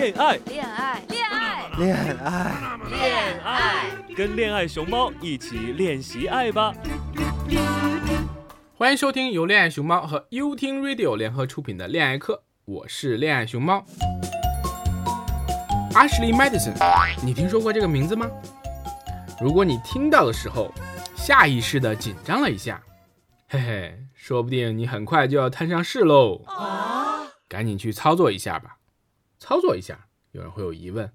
恋爱，恋爱，恋爱，恋爱，恋爱，跟恋爱熊猫一起练习爱吧。欢迎收听由恋爱熊猫和优听 Radio 联合出品的恋爱课，我是恋爱熊猫。Ashley Madison，你听说过这个名字吗？如果你听到的时候，下意识的紧张了一下，嘿嘿，说不定你很快就要摊上事喽。赶紧去操作一下吧。操作一下，有人会有疑问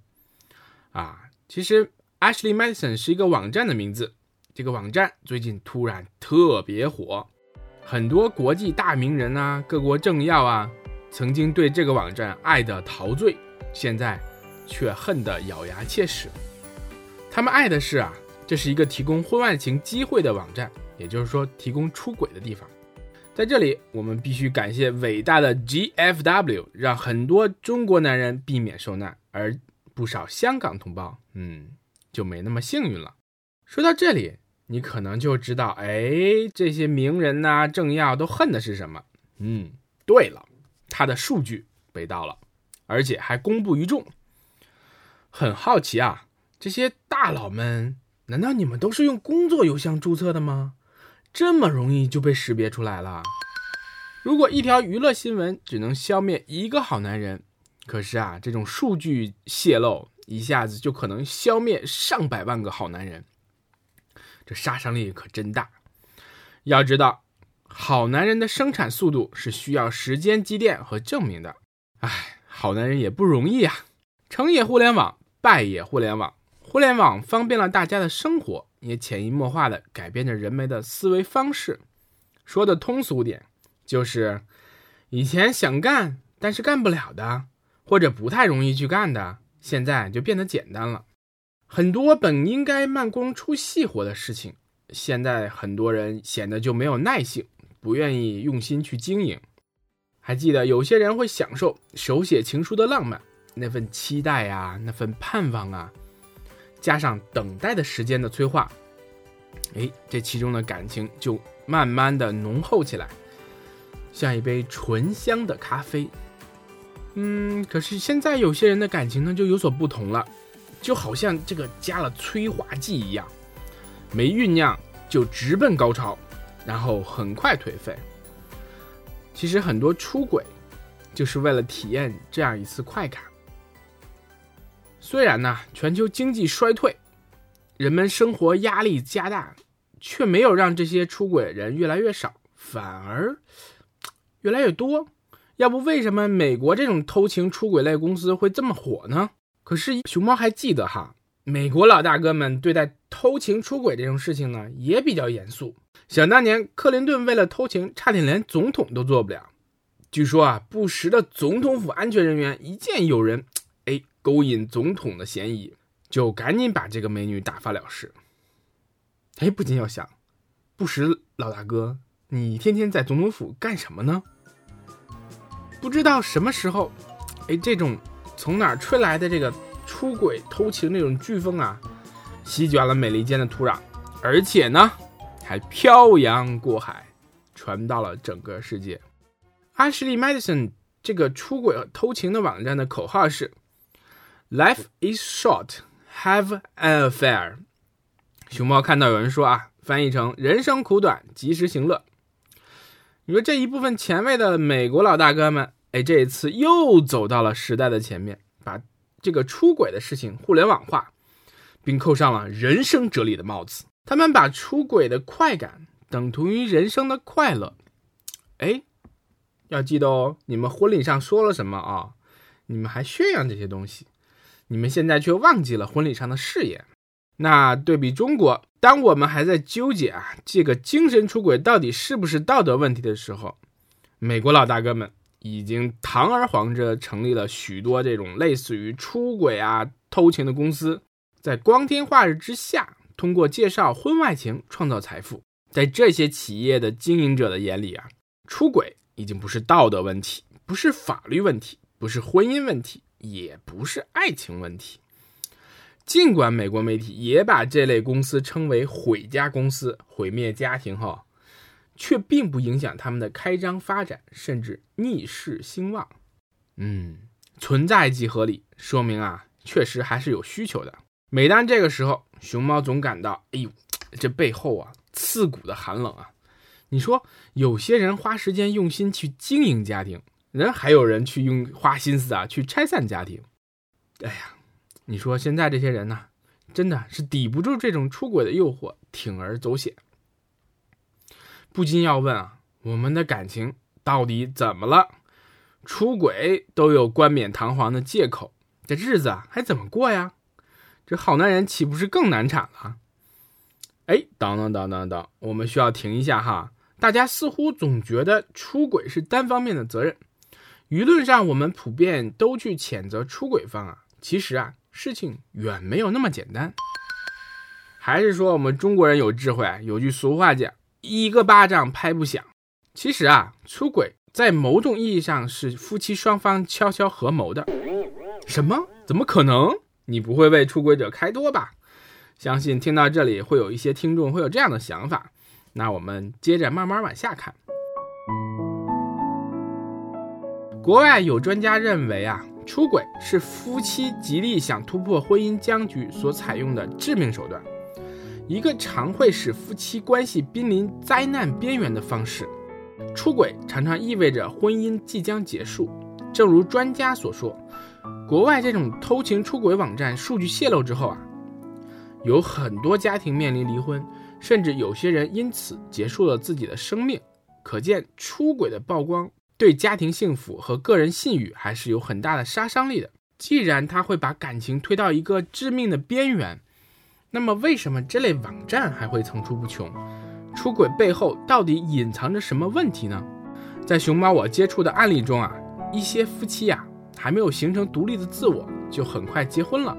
啊。其实 Ashley Madison 是一个网站的名字，这个网站最近突然特别火，很多国际大名人啊、各国政要啊，曾经对这个网站爱得陶醉，现在却恨得咬牙切齿。他们爱的是啊，这是一个提供婚外情机会的网站，也就是说提供出轨的地方。在这里，我们必须感谢伟大的 GFW，让很多中国男人避免受难，而不少香港同胞，嗯，就没那么幸运了。说到这里，你可能就知道，哎，这些名人呐、政要都恨的是什么？嗯，对了，他的数据被盗了，而且还公布于众。很好奇啊，这些大佬们，难道你们都是用工作邮箱注册的吗？这么容易就被识别出来了。如果一条娱乐新闻只能消灭一个好男人，可是啊，这种数据泄露一下子就可能消灭上百万个好男人，这杀伤力可真大。要知道，好男人的生产速度是需要时间积淀和证明的。哎，好男人也不容易啊。成也互联网，败也互联网。互联网方便了大家的生活。也潜移默化地改变着人们的思维方式。说的通俗点，就是以前想干但是干不了的，或者不太容易去干的，现在就变得简单了。很多本应该慢工出细活的事情，现在很多人显得就没有耐性，不愿意用心去经营。还记得有些人会享受手写情书的浪漫，那份期待啊，那份盼望啊。加上等待的时间的催化，哎，这其中的感情就慢慢的浓厚起来，像一杯醇香的咖啡。嗯，可是现在有些人的感情呢就有所不同了，就好像这个加了催化剂一样，没酝酿就直奔高潮，然后很快颓废。其实很多出轨，就是为了体验这样一次快感。虽然呢，全球经济衰退，人们生活压力加大，却没有让这些出轨人越来越少，反而越来越多。要不为什么美国这种偷情出轨类公司会这么火呢？可是熊猫还记得哈，美国老大哥们对待偷情出轨这种事情呢，也比较严肃。想当年，克林顿为了偷情，差点连总统都做不了。据说啊，不时的总统府安全人员一见有人。勾引总统的嫌疑，就赶紧把这个美女打发了事。哎，不禁要想，不识老大哥，你天天在总统府干什么呢？不知道什么时候，哎，这种从哪儿吹来的这个出轨偷情那种飓风啊，席卷了美利坚的土壤，而且呢，还漂洋过海，传到了整个世界。阿什利· Madison 这个出轨偷情的网站的口号是。Life is short, have an affair。熊猫看到有人说啊，翻译成“人生苦短，及时行乐”。你说这一部分前卫的美国老大哥们，哎，这一次又走到了时代的前面，把这个出轨的事情互联网化，并扣上了人生哲理的帽子。他们把出轨的快感等同于人生的快乐。哎，要记得哦，你们婚礼上说了什么啊？你们还宣扬这些东西。你们现在却忘记了婚礼上的誓言。那对比中国，当我们还在纠结啊这个精神出轨到底是不是道德问题的时候，美国老大哥们已经堂而皇之成立了许多这种类似于出轨啊偷情的公司，在光天化日之下，通过介绍婚外情创造财富。在这些企业的经营者的眼里啊，出轨已经不是道德问题，不是法律问题，不是婚姻问题。也不是爱情问题，尽管美国媒体也把这类公司称为“毁家公司”，毁灭家庭哈，却并不影响他们的开张发展，甚至逆势兴旺。嗯，存在即合理，说明啊，确实还是有需求的。每当这个时候，熊猫总感到，哎呦，这背后啊，刺骨的寒冷啊！你说，有些人花时间用心去经营家庭，人还有人去用花心思啊去拆散家庭。哎呀，你说现在这些人呢，真的是抵不住这种出轨的诱惑，铤而走险。不禁要问啊，我们的感情到底怎么了？出轨都有冠冕堂皇的借口，这日子还怎么过呀？这好男人岂不是更难产了？哎，等等等等等，我们需要停一下哈。大家似乎总觉得出轨是单方面的责任，舆论上我们普遍都去谴责出轨方啊。其实啊，事情远没有那么简单。还是说我们中国人有智慧，有句俗话讲。一个巴掌拍不响。其实啊，出轨在某种意义上是夫妻双方悄悄合谋的。什么？怎么可能？你不会为出轨者开脱吧？相信听到这里会有一些听众会有这样的想法。那我们接着慢慢往下看。国外有专家认为啊，出轨是夫妻极力想突破婚姻僵局所采用的致命手段。一个常会使夫妻关系濒临灾难边缘的方式，出轨常常意味着婚姻即将结束。正如专家所说，国外这种偷情出轨网站数据泄露之后啊，有很多家庭面临离婚，甚至有些人因此结束了自己的生命。可见，出轨的曝光对家庭幸福和个人信誉还是有很大的杀伤力的。既然他会把感情推到一个致命的边缘。那么，为什么这类网站还会层出不穷？出轨背后到底隐藏着什么问题呢？在熊猫我接触的案例中啊，一些夫妻呀还没有形成独立的自我，就很快结婚了，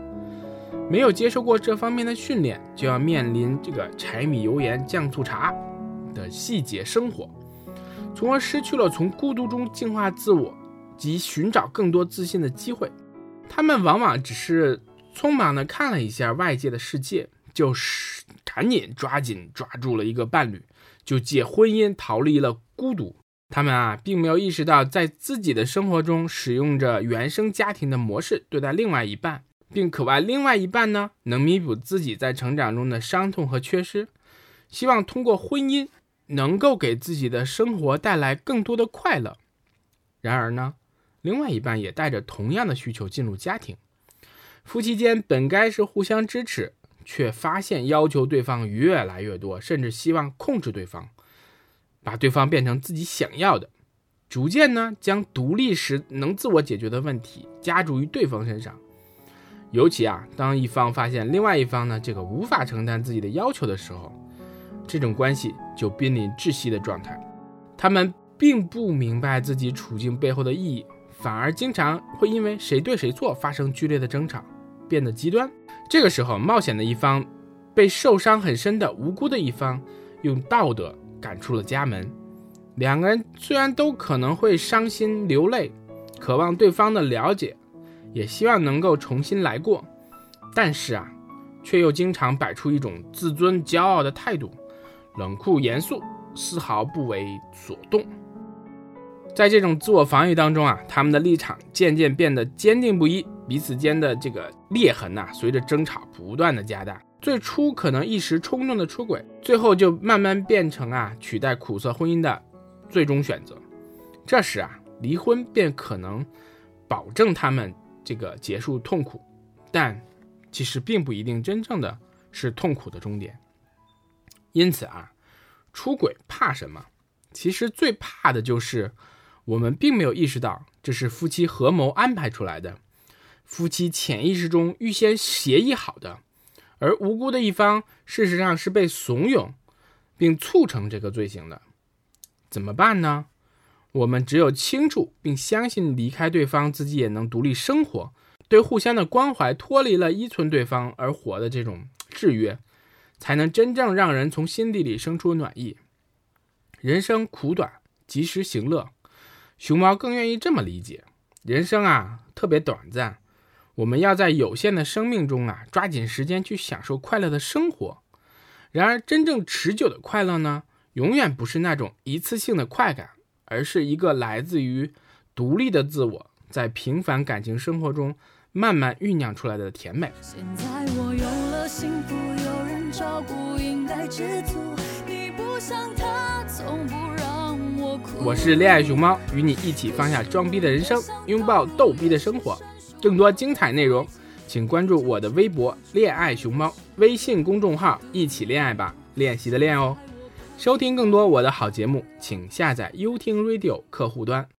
没有接受过这方面的训练，就要面临这个柴米油盐酱醋茶的细节生活，从而失去了从孤独中净化自我及寻找更多自信的机会。他们往往只是。匆忙地看了一下外界的世界，就是赶紧抓紧抓住了一个伴侣，就借婚姻逃离了孤独。他们啊，并没有意识到在自己的生活中使用着原生家庭的模式对待另外一半，并渴望另外一半呢能弥补自己在成长中的伤痛和缺失，希望通过婚姻能够给自己的生活带来更多的快乐。然而呢，另外一半也带着同样的需求进入家庭。夫妻间本该是互相支持，却发现要求对方越来越多，甚至希望控制对方，把对方变成自己想要的，逐渐呢将独立时能自我解决的问题加诸于对方身上。尤其啊，当一方发现另外一方呢这个无法承担自己的要求的时候，这种关系就濒临窒息的状态。他们并不明白自己处境背后的意义，反而经常会因为谁对谁错发生剧烈的争吵。变得极端，这个时候冒险的一方被受伤很深的无辜的一方用道德赶出了家门。两个人虽然都可能会伤心流泪，渴望对方的了解，也希望能够重新来过，但是啊，却又经常摆出一种自尊骄傲的态度，冷酷严肃，丝毫不为所动。在这种自我防御当中啊，他们的立场渐渐变得坚定不移。彼此间的这个裂痕呐，随着争吵不断的加大。最初可能一时冲动的出轨，最后就慢慢变成啊取代苦涩婚姻的最终选择。这时啊，离婚便可能保证他们这个结束痛苦，但其实并不一定真正的是痛苦的终点。因此啊，出轨怕什么？其实最怕的就是我们并没有意识到这是夫妻合谋安排出来的。夫妻潜意识中预先协议好的，而无辜的一方事实上是被怂恿并促成这个罪行的，怎么办呢？我们只有清楚并相信离开对方，自己也能独立生活，对互相的关怀脱离了依存对方而活的这种制约，才能真正让人从心底里生出暖意。人生苦短，及时行乐。熊猫更愿意这么理解：人生啊，特别短暂。我们要在有限的生命中啊，抓紧时间去享受快乐的生活。然而，真正持久的快乐呢，永远不是那种一次性的快感，而是一个来自于独立的自我，在平凡感情生活中慢慢酝酿出来的甜美。现在我有了幸福，有照顾，应该知足。你不像他，从不让我哭。我是恋爱熊猫，与你一起放下装逼的人生，拥抱逗逼的生活。更多精彩内容，请关注我的微博“恋爱熊猫”微信公众号“一起恋爱吧”，练习的练哦。收听更多我的好节目，请下载优听 Radio 客户端。